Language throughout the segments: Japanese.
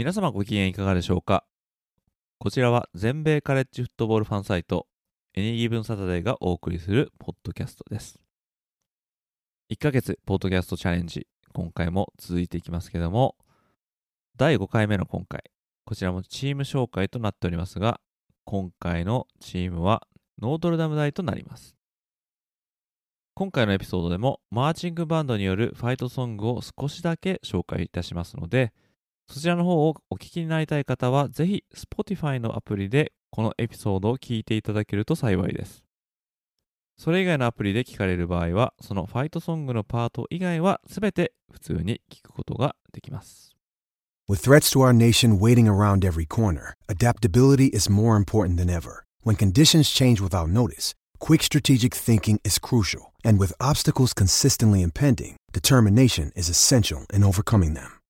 皆様ご機嫌いかがでしょうか？こちらは全米カレッジフットボールファンサイトエニギブンサタデーがお送りするポッドキャストです。1ヶ月ポッドキャストチャレンジ今回も続いていきますけども第5回目の今回こちらもチーム紹介となっておりますが今回のチームはノートルダム大となります。今回のエピソードでもマーチングバンドによるファイトソングを少しだけ紹介いたしますのでそちらの方をお聞きになりたい方は、ぜひ Spotify のアプリでこのエピソードを聞いていただけると幸いです。それ以外のアプリで聞かれる場合は、そのファイトソングのパート以外はすべて普通に聞くことができます。With threats to our nation waiting around every corner, adaptability is more important than ever. When conditions change without notice, quick strategic thinking is crucial. And with obstacles consistently impending, determination is essential in overcoming them.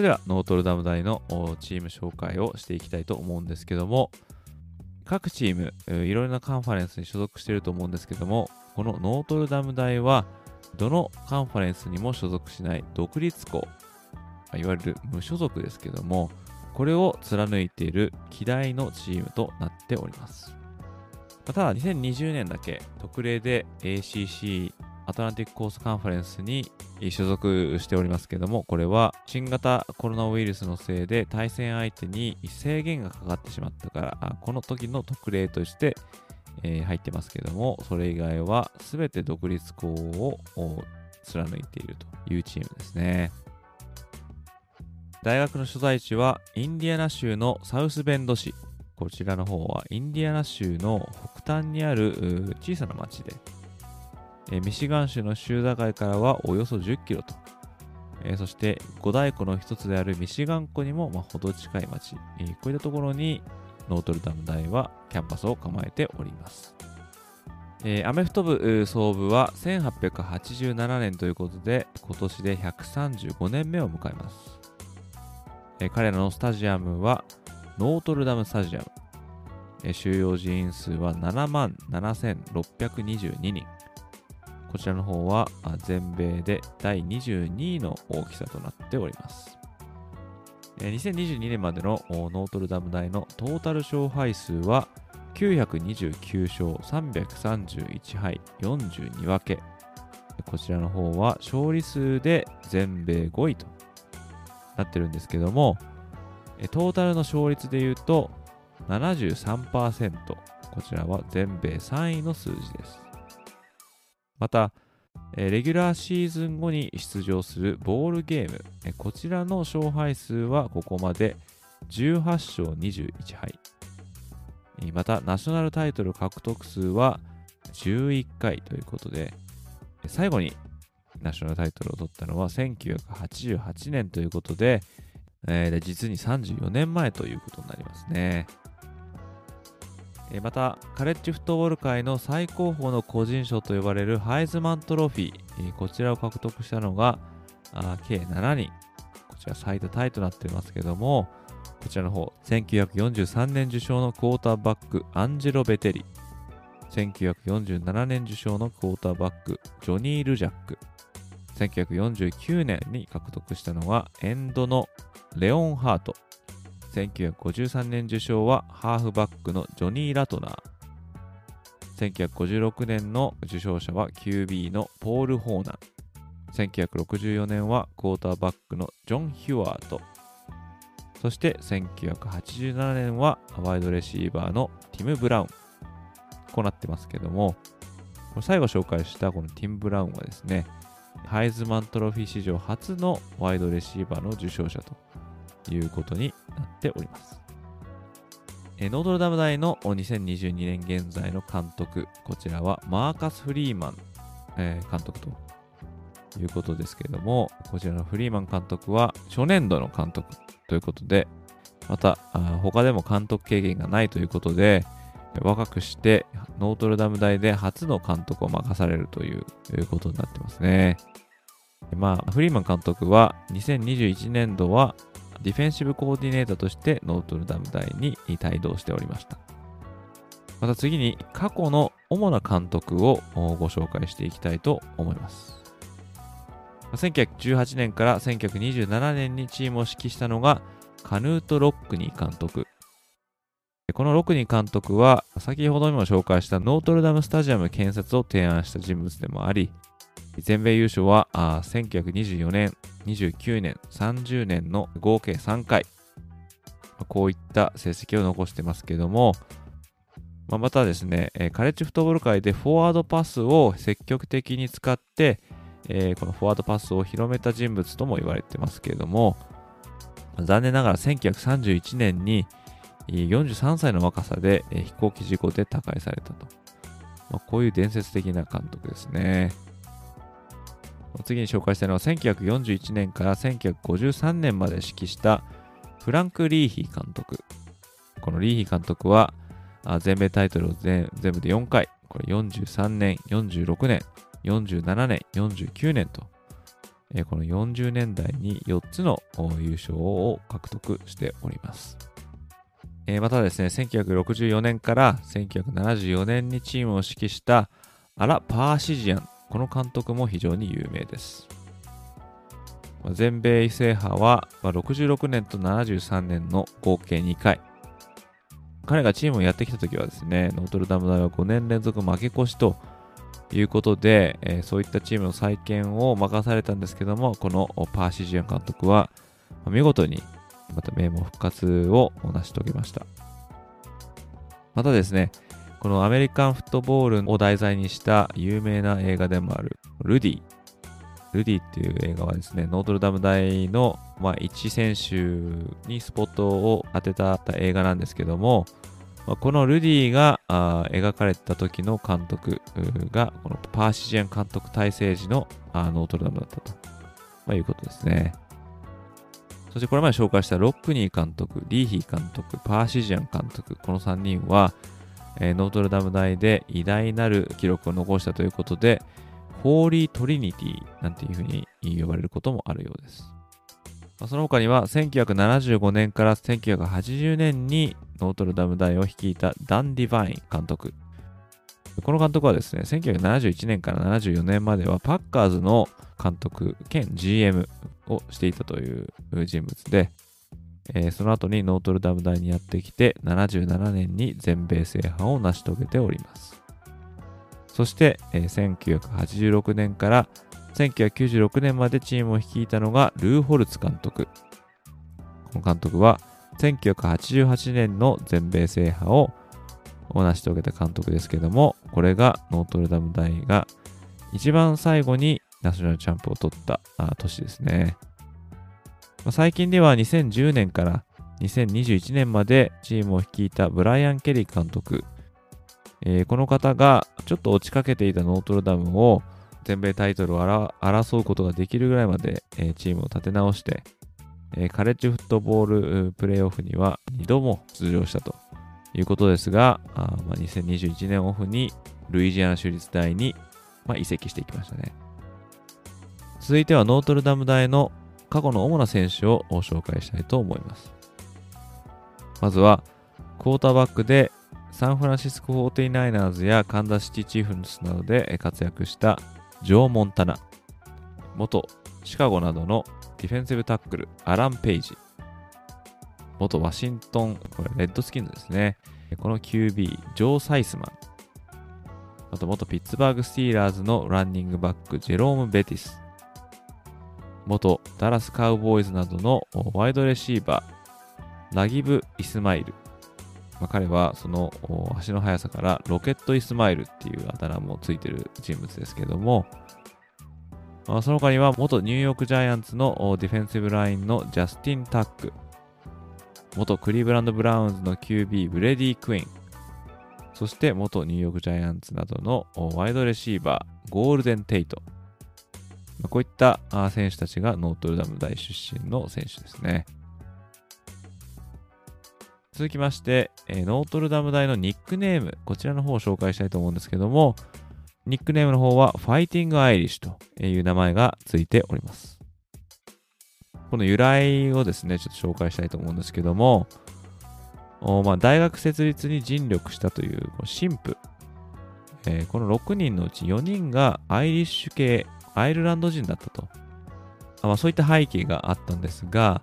それではノートルダム大のチーム紹介をしていきたいと思うんですけども各チームいろいろなカンファレンスに所属していると思うんですけどもこのノートルダム大はどのカンファレンスにも所属しない独立校いわゆる無所属ですけどもこれを貫いている希代のチームとなっております。ただ2020年だけ特例で ACC アトランティックコースカンファレンスに所属しておりますけども、これは新型コロナウイルスのせいで対戦相手に制限がかかってしまったから、この時の特例として、えー、入ってますけども、それ以外は全て独立校を貫いているというチームですね。大学の所在地はインディアナ州のサウスベンド市。こちらの方はインディアナ州の北端にある小さな町で、えミシガン州の州境からはおよそ10キロと、えそして五大湖の一つであるミシガン湖にもまほど近い町、えこういったところにノートルダム大はキャンパスを構えております。えー、アメフト部創部は1887年ということで今年で135年目を迎えます、えー、彼らのスタジアムはノートルダムスタジアム、えー、収容人員数は7万7622人。こちらの方は全米で第22位の大きさとなっております。2022年までのノートルダム大のトータル勝敗数は929勝331敗42分け。こちらの方は勝利数で全米5位となってるんですけども、トータルの勝率で言うと73%。こちらは全米3位の数字です。また、レギュラーシーズン後に出場するボールゲーム、こちらの勝敗数はここまで18勝21敗。また、ナショナルタイトル獲得数は11回ということで、最後にナショナルタイトルを取ったのは1988年ということで、実に34年前ということになりますね。またカレッジフットボール界の最高峰の個人賞と呼ばれるハイズマントロフィーこちらを獲得したのが計7人。こちら最多タイとなっていますけどもこちらの方1943年受賞のクォーターバックアンジェロ・ベテリ。1947年受賞のクォーターバックジョニー・ルジャック。1949年に獲得したのはエンドのレオン・ハート。1953年受賞はハーフバックのジョニー・ラトナー。1956年の受賞者は QB のポール・ホーナー1964年はクォーターバックのジョン・ヒュワート。そして1987年はワイドレシーバーのティム・ブラウン。こうなってますけども、最後紹介したこのティム・ブラウンはですね、ハイズマントロフィー史上初のワイドレシーバーの受賞者ということになっております。ノートルダム大の2022年現在の監督、こちらはマーカス・フリーマン、えー、監督ということですけれども、こちらのフリーマン監督は初年度の監督ということで、また他でも監督経験がないということで、若くしてノートルダム大で初の監督を任されるということになってますね。まあ、フリーマン監督は2021年度はディフェンシブコーディネーターとしてノートルダム大に帯同しておりました。また次に過去の主な監督をご紹介していきたいと思います。1918年から1927年にチームを指揮したのがカヌート・ロックニー監督。このロックニー監督は先ほどにも紹介したノートルダムスタジアム建設を提案した人物でもあり、全米優勝は1924年、29年、30年の合計3回。こういった成績を残してますけども、まあ、またですね、カレッジフットボール界でフォワードパスを積極的に使って、えー、このフォワードパスを広めた人物とも言われてますけれども、残念ながら1931年に43歳の若さで飛行機事故で他界されたと。まあ、こういう伝説的な監督ですね。次に紹介したいのは1941年から1953年まで指揮したフランク・リーヒー監督。このリーヒー監督は全米タイトルを全部で4回、これ43年、46年、47年、49年と、え、この40年代に4つの優勝を獲得しております。え、またですね、1964年から1974年にチームを指揮したアラ・パーシジアン、この監督も非常に有名です。全米制覇は66年と73年の合計2回。彼がチームをやってきた時はですね、ノートルダム大は5年連続負け越しということで、え、そういったチームの再建を任されたんですけども、このパーシジアン監督は、見事にまた名門復活を成し遂げました。またですね、このアメリカンフットボールを題材にした有名な映画でもあるルディ。ルディっていう映画はですね、ノートルダム大の、まあ、一選手にスポットを当てた映画なんですけども、まあ、このルディが描かれた時の監督が、このパーシジアン監督体制時のあノートルダムだったと、まあ、いうことですね。そしてこれまで紹介したロックニー監督、リーヒー監督、パーシジアン監督、この3人は、えー、ノートルダム大で偉大なる記録を残したということで、ホーリートリニティなんていうふうに呼ばれることもあるようです。その他には1975年から1980年にノートルダム大を率いたダン・ディバイン監督。この監督はですね、1971年から74年まではパッカーズの監督兼 GM をしていたという人物で、えー、その後にノートルダム大にやってきて77年に全米制覇を成し遂げております。そして、えー、1986年から1996年までチームを率いたのがルー・ホルツ監督。この監督は1988年の全米制覇を成し遂げた監督ですけども、これがノートルダム大が一番最後にナショナルチャンプを取った年ですね。最近では2010年から2021年までチームを率いたブライアン・ケリー監督。えー、この方がちょっと落ちかけていたノートルダムを全米タイトルを争うことができるぐらいまで、えー、チームを立て直して、えー、カレッジフットボールプレーオフには2度も出場したということですが、あまあ、2021年オフにルイジアナ州立大に、まあ、移籍していきましたね。続いてはノートルダム大の過去の主な選手を紹介したいと思います。まずは、クォーターバックでサンフランシスコ 49ers やカンザシティチーフンスなどで活躍したジョー・モンタナ、元シカゴなどのディフェンシブタックル、アラン・ペイジ、元ワシントン、これレッドスキンズですね。この QB、ジョー・サイスマン、あと元ピッツバーグ・スティーラーズのランニングバック、ジェローム・ベティス、元ダラスカウボーイズなどのワイドレシーバー、ラギブ・イスマイル。まあ、彼はその足の速さからロケット・イスマイルっていうあだ名もついてる人物ですけども、まあ、その他には元ニューヨークジャイアンツのディフェンシブラインのジャスティン・タック、元クリーブランド・ブラウンズの QB ブレディ・クイーン、そして元ニューヨークジャイアンツなどのワイドレシーバー、ゴールデン・テイト。こういった選手たちがノートルダム大出身の選手ですね。続きまして、ノートルダム大のニックネーム、こちらの方を紹介したいと思うんですけども、ニックネームの方はファイティングアイリッシュという名前がついております。この由来をですね、ちょっと紹介したいと思うんですけども、まあ、大学設立に尽力したという神父、えー、この6人のうち4人がアイリッシュ系、アイルランド人だったと。まあ、そういった背景があったんですが、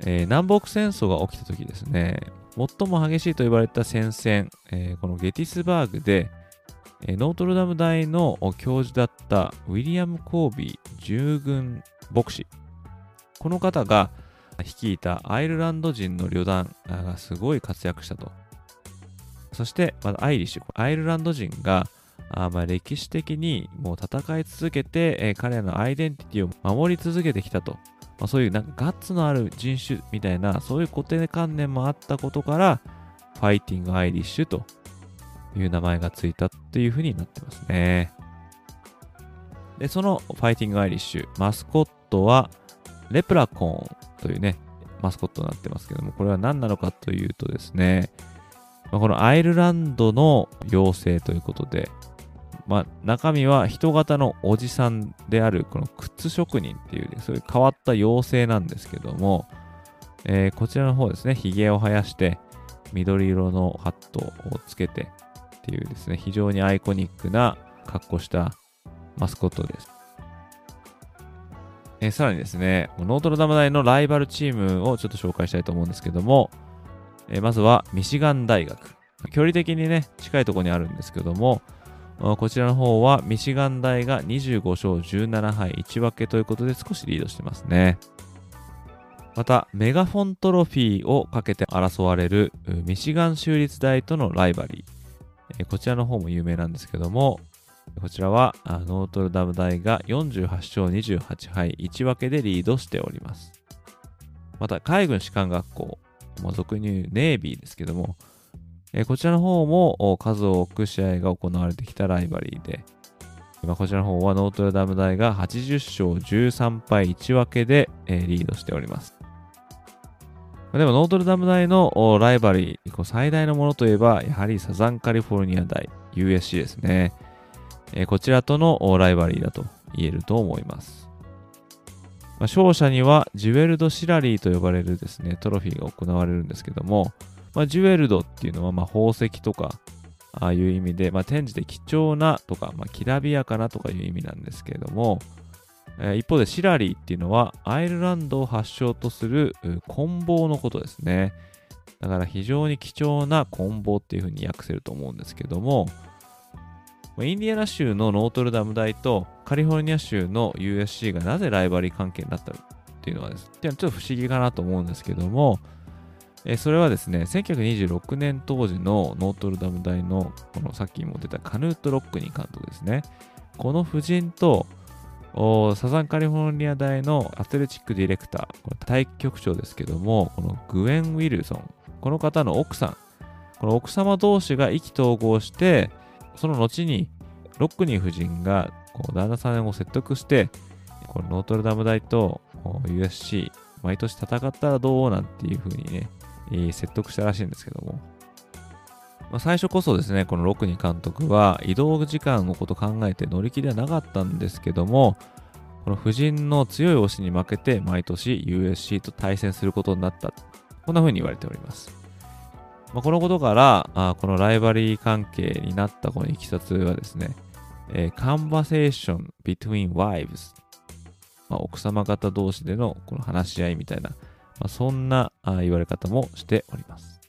えー、南北戦争が起きた時ですね、最も激しいと言われた戦線、えー、このゲティスバーグで、えー、ノートルダム大の教授だったウィリアム・コービー従軍牧師。この方が率いたアイルランド人の旅団がすごい活躍したと。そして、まアイリッシュ、アイルランド人があまあ歴史的にもう戦い続けて、えー、彼らのアイデンティティを守り続けてきたと。まあ、そういうなんかガッツのある人種みたいな、そういう固定観念もあったことから、ファイティングアイリッシュという名前がついたっていうふうになってますね。で、そのファイティングアイリッシュ、マスコットはレプラコーンというね、マスコットになってますけども、これは何なのかというとですね、ま、このアイルランドの妖精ということで、まあ、中身は人型のおじさんであるこの靴職人っていう、そういう変わった妖精なんですけども、えー、こちらの方ですね、髭を生やして、緑色のハットをつけてっていうですね、非常にアイコニックな格好したマスコットです。えー、さらにですね、ノートルダム大のライバルチームをちょっと紹介したいと思うんですけども、えー、まずはミシガン大学。距離的にね、近いところにあるんですけども、こちらの方はミシガン大が25勝17敗1分けということで少しリードしてますね。また、メガフォントロフィーをかけて争われるミシガン州立大とのライバリー。こちらの方も有名なんですけども、こちらはノートルダム大が48勝28敗1分けでリードしております。また、海軍士官学校、まあ、俗に言うネイビーですけども、えこちらの方も数多く試合が行われてきたライバリーで、まあ、こちらの方はノートルダム大が80勝13敗1分けで、えリードしております。でもノートルダム大のライバリー、最大のものといえば、やはりサザンカリフォルニア大 USC ですね。えこちらとのライバリーだと言えると思います。まあ、勝者にはジュエルド・シラリーと呼ばれるですね、トロフィーが行われるんですけども、まあ、ジュエルドっていうのはま宝石とか、ああいう意味で、まあ、展示で貴重なとか、まあ、きらびやかなとかいう意味なんですけれども、えー、一方でシラリーっていうのはアイルランドを発祥とする棍棒のことですね。だから非常に貴重な棍棒っていうふうに訳せると思うんですけども、インディアナ州のノートルダム大とカリフォルニア州の USC がなぜライバリー関係になったっていうのはですね、ちょっと不思議かなと思うんですけども、えそれはですね、1926年当時のノートルダム大の、このさっきも出たカヌート・ロックニー監督ですね。この夫人と、サザンカリフォルニア大のアスレチックディレクター、これ体育局長ですけども、このグエン・ウィルソン、この方の奥さん、この奥様同士が意気投合して、その後にロックニー夫人がこう旦那さんを説得して、このノートルダム大と USC、毎年戦ったらどうなんていう風にね、説得したらしいんですけども、まあ、最初こそですね、このロクニ監督は移動時間のこと考えて乗り気ではなかったんですけども、この夫人の強い推しに負けて毎年 USC と対戦することになった。こんな風に言われております。まあ、このことからあ、このライバリー関係になったこのいきさつはですね、えー、conversation between wives、まあ、奥様方同士でのこの話し合いみたいな、まあ、そんな言われ方もしております。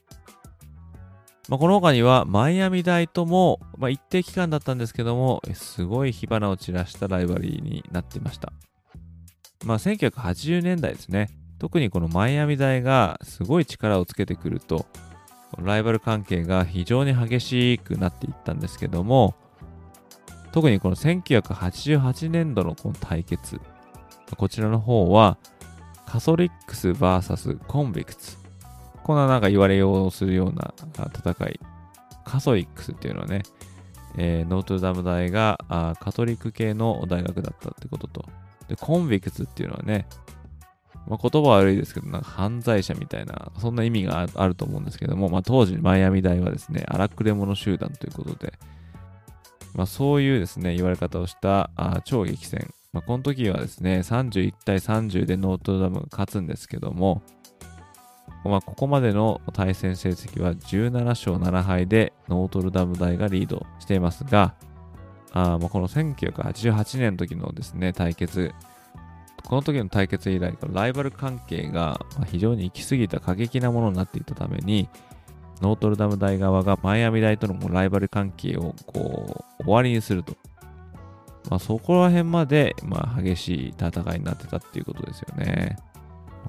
まあ、この他には、マイアミ大とも、まあ、一定期間だったんですけども、すごい火花を散らしたライバリーになっていました。まあ、1980年代ですね。特にこのマイアミ大がすごい力をつけてくると、ライバル関係が非常に激しくなっていったんですけども、特にこの1988年度のこの対決、こちらの方は、カソリックス VS コンビクツ。こんななんか言われようするような戦い。カソリックスっていうのはね、えー、ノートルダム大がカトリック系の大学だったってことと、で、コンビクツっていうのはね、まあ、言葉悪いですけど、なんか犯罪者みたいな、そんな意味があると思うんですけども、まあ、当時マイアミ大はですね、荒くれ者集団ということで、まあ、そういうですね、言われ方をしたあ超激戦。まあ、この時はですね、31対30でノートルダムが勝つんですけども、まあ、ここまでの対戦成績は17勝7敗でノートルダム大がリードしていますが、あまあこの1988年の時のですね、対決、この時の対決以来、ライバル関係が非常に行き過ぎた過激なものになっていたために、ノートルダム大側がマイアミ大とのライバル関係をこう終わりにすると。まあ、そこら辺まで、まあ、激しい戦いになってたっていうことですよね。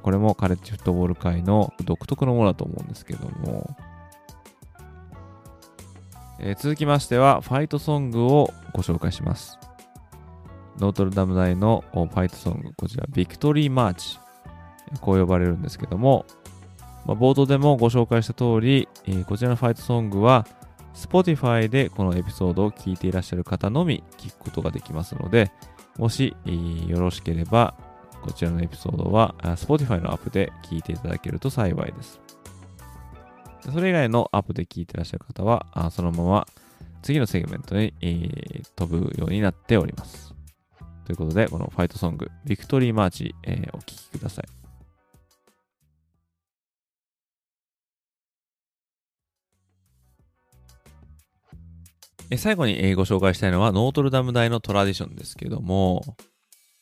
これもカレッジフットボール界の独特のものだと思うんですけども。えー、続きましては、ファイトソングをご紹介します。ノートルダム大のファイトソング、こちら、ビクトリーマーチ。こう呼ばれるんですけども、まあ、冒頭でもご紹介した通り、えー、こちらのファイトソングは、Spotify でこのエピソードを聞いていらっしゃる方のみ聞くことができますので、もし、よろしければ、こちらのエピソードは Spotify のアップで聞いていただけると幸いです。それ以外のアップで聞いていらっしゃる方は、そのまま次のセグメントに、え、飛ぶようになっております。ということで、このファイトソング、ビクトリーマーチ、え、お聴きください。え最後にご紹介したいのはノートルダム大のトラディションですけども、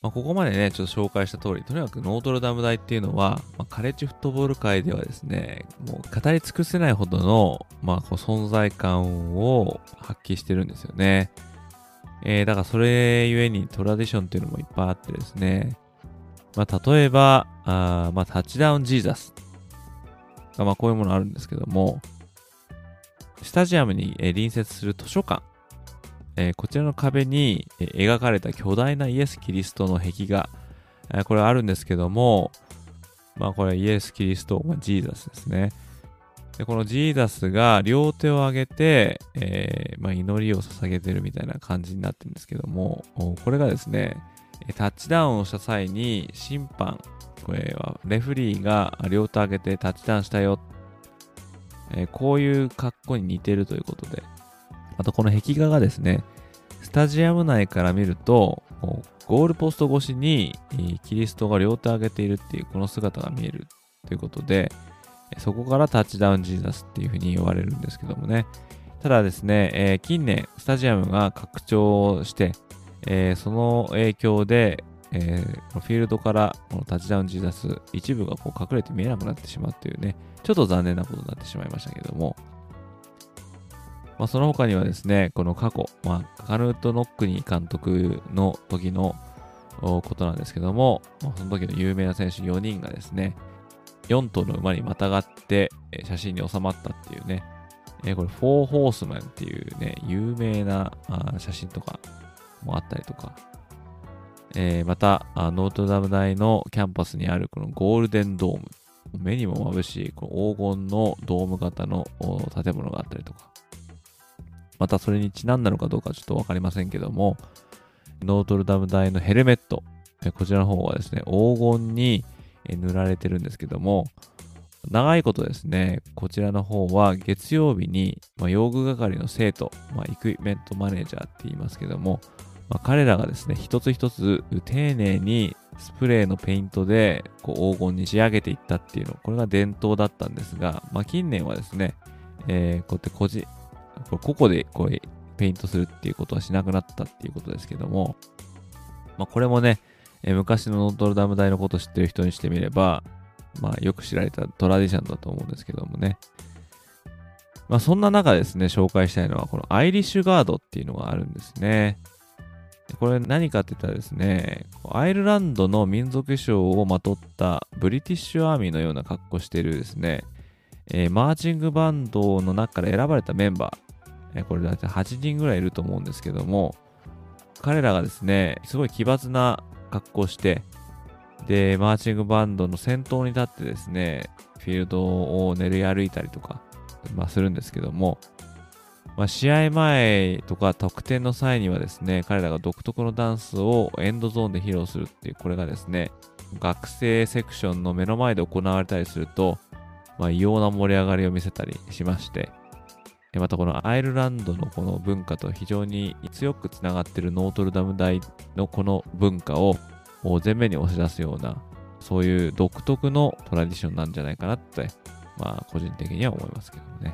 まあ、ここまでね、ちょっと紹介した通り、とにかくノートルダム大っていうのは、まあ、カレッジフットボール界ではですね、もう語り尽くせないほどの、まあ、存在感を発揮してるんですよね。えー、だからそれゆえにトラディションっていうのもいっぱいあってですね、まあ、例えば、あまあ、タッチダウンジーザス。まあ、こういうものあるんですけども、スタジアムに隣接する図書館。え、こちらの壁に描かれた巨大なイエス・キリストの壁画、え、これあるんですけども、まあこれイエス・キリスト、ま、ジーザスですね。でこのジーザスが両手を上げて、えー、まあ、祈りを捧げてるみたいな感じになってるんですけども、これがですね、タッチダウンをした際に審判、これはレフリーが両手を上げてタッチダウンしたよ、えー、こういう格好に似てるということで、あとこの壁画がですね、スタジアム内から見ると、ゴールポスト越しにキリストが両手を上げているっていうこの姿が見えるということで、そこからタッチダウンジーザスっていうふうに言われるんですけどもね。ただですね、えー、近年スタジアムが拡張して、えー、その影響で、えー、フィールドからこのタッチダウンジーザス一部がこう隠れて見えなくなってしまうというね、ちょっと残念なことになってしまいましたけども、まあ、その他にはですね、この過去、まあ、カヌート・ノックニー監督の時のことなんですけども、まあ、その時の有名な選手4人がですね、4頭の馬にまたがって写真に収まったっていうね、え、これ、フォーホースマンっていうね、有名な写真とかもあったりとか、えー、また、ノートダム大のキャンパスにあるこのゴールデンドーム、目にも眩しいこの黄金のドーム型の建物があったりとか、またそれにちなんだのかどうかちょっとわかりませんけども、ノートルダム大のヘルメット、こちらの方はですね、黄金に塗られてるんですけども、長いことですね、こちらの方は月曜日に、まあ、用具係の生徒、まあ、イクイメントマネージャーって言いますけども、まあ、彼らがですね、一つ一つ丁寧にスプレーのペイントでこう黄金に仕上げていったっていうの、これが伝統だったんですが、まあ、近年はですね、えー、こうやって個人、これ個々でこうペイントするっていうことはしなくなったっていうことですけども、まあ、これもね、えー、昔のノートルダム大のこと知ってる人にしてみれば、まあ、よく知られたトラディションだと思うんですけどもね。まあ、そんな中ですね、紹介したいのは、このアイリッシュガードっていうのがあるんですね。これ何かって言ったらですね、アイルランドの民族衣装をまとったブリティッシュアーミーのような格好してるですね、えー、マーチングバンドの中から選ばれたメンバー、えー、これだいたい8人ぐらいいると思うんですけども、彼らがですね、すごい奇抜な格好して、で、マーチングバンドの先頭に立ってですね、フィールドを練り歩いたりとか、まあ、するんですけども、まあ、試合前とか得点の際にはですね、彼らが独特のダンスをエンドゾーンで披露するっていう、これがですね、学生セクションの目の前で行われたりすると、まあ、異様な盛り上がりを見せたりしまして、またこのアイルランドのこの文化と非常に強くつながっているノートルダム大のこの文化を前面に押し出すような、そういう独特のトラディションなんじゃないかなって、まあ個人的には思いますけどね。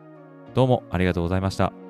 どうもありがとうございました。